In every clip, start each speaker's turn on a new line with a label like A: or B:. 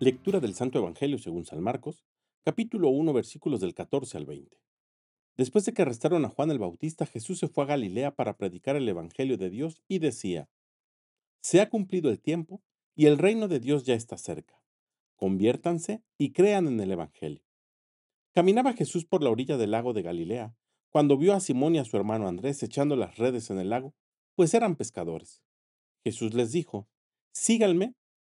A: Lectura del Santo Evangelio según San Marcos, capítulo 1, versículos del 14 al 20. Después de que arrestaron a Juan el Bautista, Jesús se fue a Galilea para predicar el Evangelio de Dios y decía, Se ha cumplido el tiempo y el reino de Dios ya está cerca. Conviértanse y crean en el Evangelio. Caminaba Jesús por la orilla del lago de Galilea, cuando vio a Simón y a su hermano Andrés echando las redes en el lago, pues eran pescadores. Jesús les dijo, Síganme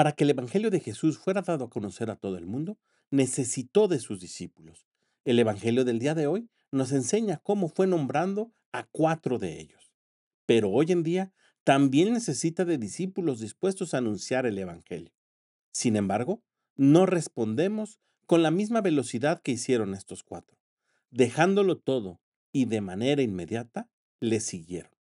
A: Para que el Evangelio de Jesús fuera dado a conocer a todo el mundo, necesitó de sus discípulos. El Evangelio del día de hoy nos enseña cómo fue nombrando a cuatro de ellos. Pero hoy en día también necesita de discípulos dispuestos a anunciar el Evangelio. Sin embargo, no respondemos con la misma velocidad que hicieron estos cuatro. Dejándolo todo y de manera inmediata, le siguieron.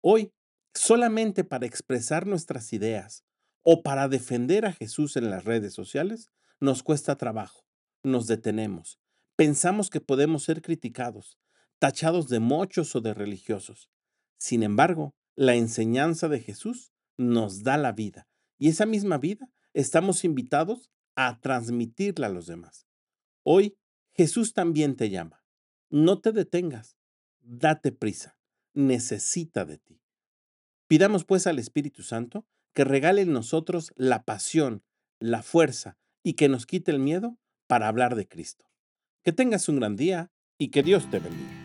A: Hoy, solamente para expresar nuestras ideas, o para defender a Jesús en las redes sociales, nos cuesta trabajo, nos detenemos, pensamos que podemos ser criticados, tachados de mochos o de religiosos. Sin embargo, la enseñanza de Jesús nos da la vida y esa misma vida estamos invitados a transmitirla a los demás. Hoy Jesús también te llama. No te detengas, date prisa, necesita de ti. Pidamos pues al Espíritu Santo que regale en nosotros la pasión, la fuerza y que nos quite el miedo para hablar de Cristo. Que tengas un gran día y que Dios te bendiga.